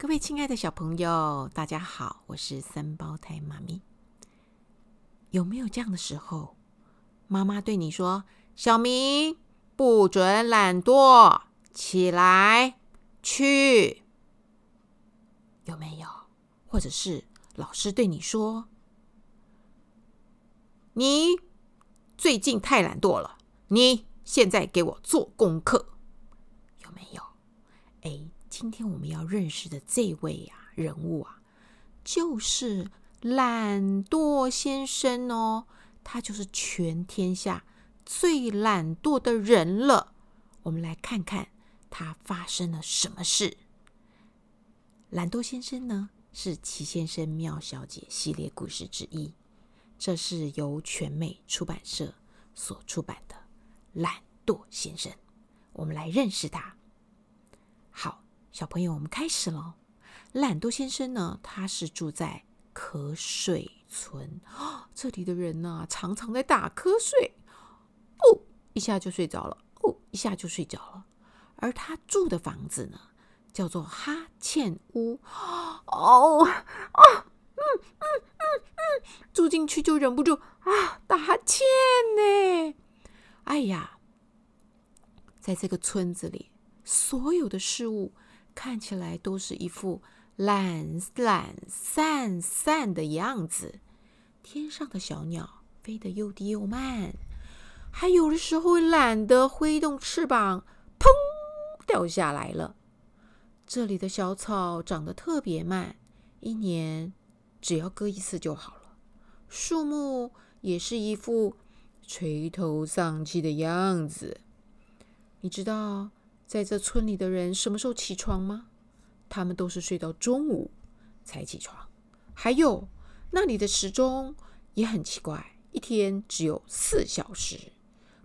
各位亲爱的小朋友，大家好，我是三胞胎妈咪。有没有这样的时候，妈妈对你说：“小明，不准懒惰，起来，去。”有没有？或者是老师对你说：“你最近太懒惰了，你现在给我做功课。”有没有？今天我们要认识的这位啊人物啊，就是懒惰先生哦。他就是全天下最懒惰的人了。我们来看看他发生了什么事。懒惰先生呢，是奇先生妙小姐系列故事之一。这是由全美出版社所出版的《懒惰先生》。我们来认识他。好。小朋友，我们开始了。懒惰先生呢，他是住在瞌睡村。哦，这里的人呢，常常在打瞌睡，哦，一下就睡着了，哦，一下就睡着了。而他住的房子呢，叫做哈欠屋。哦，啊，嗯嗯嗯嗯，住进去就忍不住啊，打哈欠呢。哎呀，在这个村子里，所有的事物。看起来都是一副懒懒散散的样子。天上的小鸟飞得又低又慢，还有的时候懒得挥动翅膀，砰，掉下来了。这里的小草长得特别慢，一年只要割一次就好了。树木也是一副垂头丧气的样子。你知道，在这村里的人什么时候起床吗？他们都是睡到中午才起床。还有那里的时钟也很奇怪，一天只有四小时，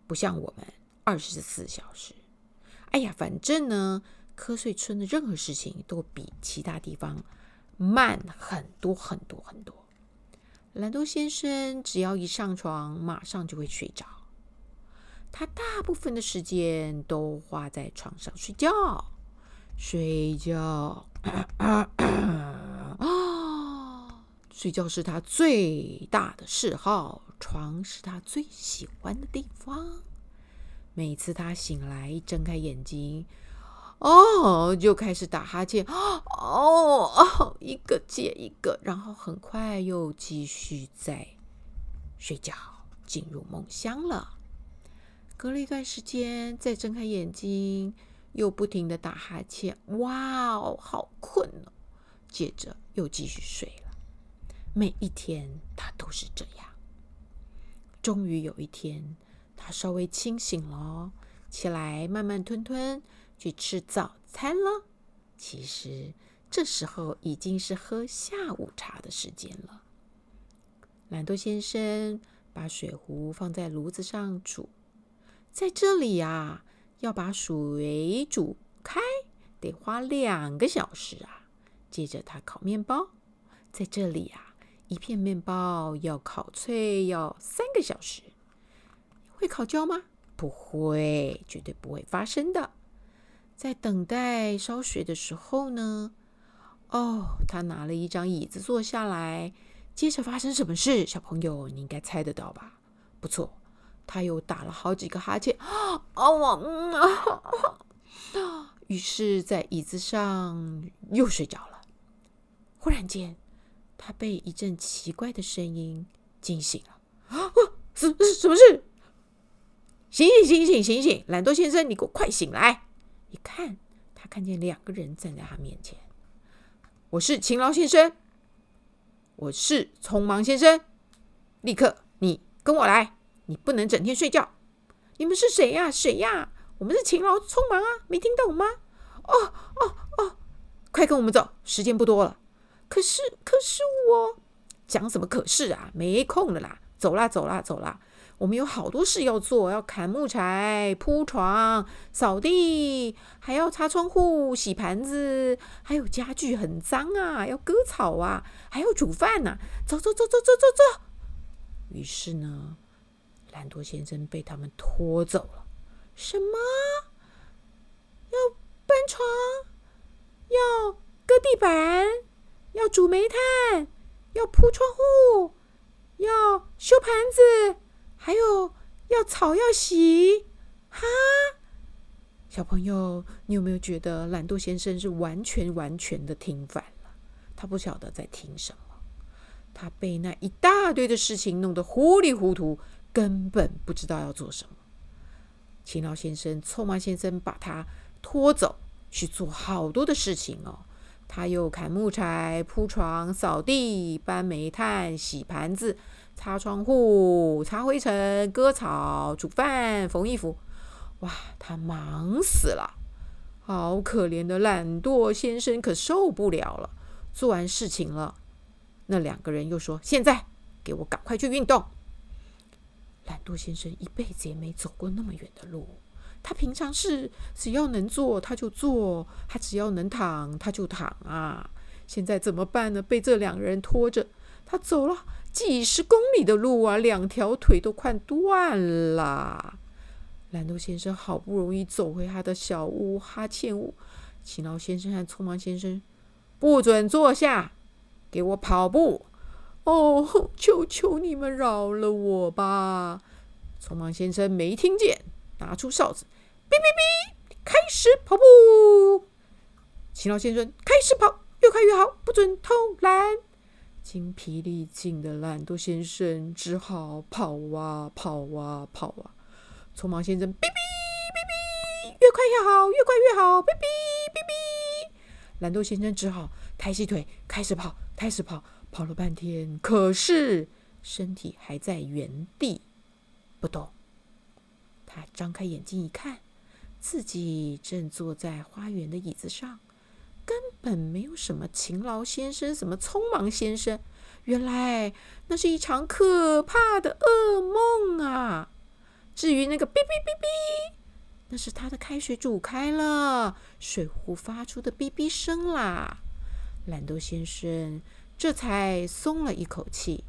不像我们二十四小时。哎呀，反正呢，瞌睡村的任何事情都比其他地方慢很多很多很多。懒惰先生只要一上床，马上就会睡着。他大部分的时间都花在床上睡觉，睡觉啊，睡觉是他最大的嗜好，床是他最喜欢的地方。每次他醒来，一睁开眼睛，哦，就开始打哈欠，哦哦，一个接一个，然后很快又继续在睡觉，进入梦乡了。隔了一段时间，再睁开眼睛，又不停地打哈欠。哇哦，好困哦！接着又继续睡了。每一天他都是这样。终于有一天，他稍微清醒了，起来慢慢吞吞去吃早餐了。其实这时候已经是喝下午茶的时间了。懒惰先生把水壶放在炉子上煮。在这里呀，要把水煮开，得花两个小时啊。接着他烤面包，在这里呀，一片面包要烤脆要三个小时。会烤焦吗？不会，绝对不会发生的。在等待烧水的时候呢，哦，他拿了一张椅子坐下来。接着发生什么事？小朋友，你应该猜得到吧？不错。他又打了好几个哈欠，哦，嗯啊，于是，在椅子上又睡着了。忽然间，他被一阵奇怪的声音惊醒了。啊，什什么事？醒醒醒醒醒醒！懒惰先生，你给我快醒来！一看，他看见两个人站在他面前。我是勤劳先生，我是匆忙先生。立刻，你跟我来。你不能整天睡觉。你们是谁呀？谁呀？我们是勤劳匆忙啊，没听懂吗？哦哦哦，快跟我们走，时间不多了。可是，可是我讲什么可是啊？没空了啦，走啦，走啦，走啦。我们有好多事要做，要砍木材、铺床、扫地，还要擦窗户、洗盘子，还有家具很脏啊，要割草啊，还要煮饭呢。走走走走走走走。于是呢。懒惰先生被他们拖走了。什么？要搬床？要割地板，要煮煤炭，要铺窗户，要修盘子，还有要草要洗。哈，小朋友，你有没有觉得懒惰先生是完全完全的听反了？他不晓得在听什么，他被那一大堆的事情弄得糊里糊涂，根本不知道要做什么。勤劳先生、匆忙先生把他拖走去做好多的事情哦。他又砍木柴、铺床、扫地、搬煤炭、洗盘子、擦窗户、擦灰尘、割草、煮饭、缝衣服。哇，他忙死了！好可怜的懒惰先生，可受不了了。做完事情了，那两个人又说：“现在给我赶快去运动。”懒惰先生一辈子也没走过那么远的路，他平常是只要能坐他就坐，他只要能躺他就躺啊。现在怎么办呢？被这两个人拖着，他走了几十公里的路啊，两条腿都快断了。懒惰先生好不容易走回他的小屋哈欠屋，勤劳先生和匆忙先生不准坐下，给我跑步。哦，求求你们饶了我吧！匆忙先生没听见，拿出哨子，哔哔哔，开始跑步。勤劳先生开始跑，越快越好，不准偷懒。精疲力尽的懒惰先生只好跑啊跑啊跑啊。匆忙先生哔哔哔哔，越快越好，越快越好，哔哔哔哔。懒惰先生只好抬起腿，开始跑，开始跑。跑了半天，可是身体还在原地不动。他张开眼睛一看，自己正坐在花园的椅子上，根本没有什么勤劳先生，什么匆忙先生。原来那是一场可怕的噩梦啊！至于那个哔哔哔哔，那是他的开水煮开了，水壶发出的哔哔声啦。懒惰先生。这才松了一口气，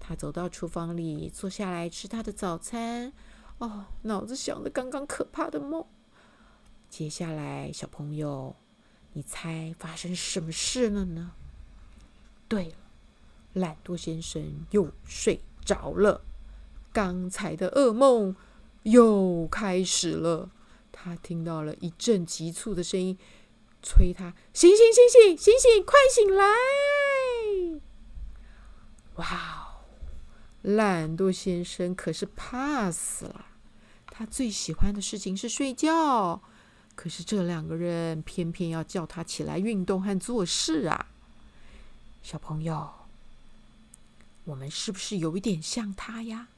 他走到厨房里，坐下来吃他的早餐。哦，脑子想着刚刚可怕的梦。接下来，小朋友，你猜发生什么事了呢？对了，懒惰先生又睡着了。刚才的噩梦又开始了。他听到了一阵急促的声音，催他：醒醒醒醒醒醒，快醒来！哇哦，懒惰先生可是怕死了。他最喜欢的事情是睡觉，可是这两个人偏偏要叫他起来运动和做事啊。小朋友，我们是不是有一点像他呀？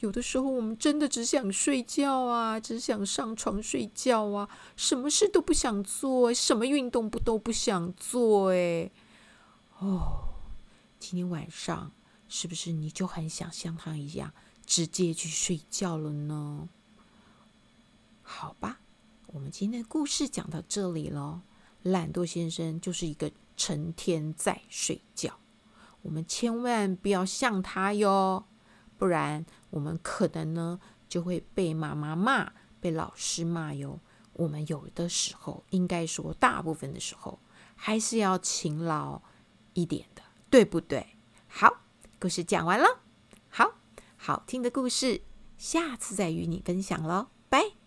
有的时候我们真的只想睡觉啊，只想上床睡觉啊，什么事都不想做，什么运动不都不想做哎。哦，今天晚上。是不是你就很想像他一样直接去睡觉了呢？好吧，我们今天的故事讲到这里了。懒惰先生就是一个成天在睡觉，我们千万不要像他哟，不然我们可能呢就会被妈妈骂，被老师骂哟。我们有的时候，应该说大部分的时候，还是要勤劳一点的，对不对？好。故事讲完了，好好听的故事，下次再与你分享喽，拜。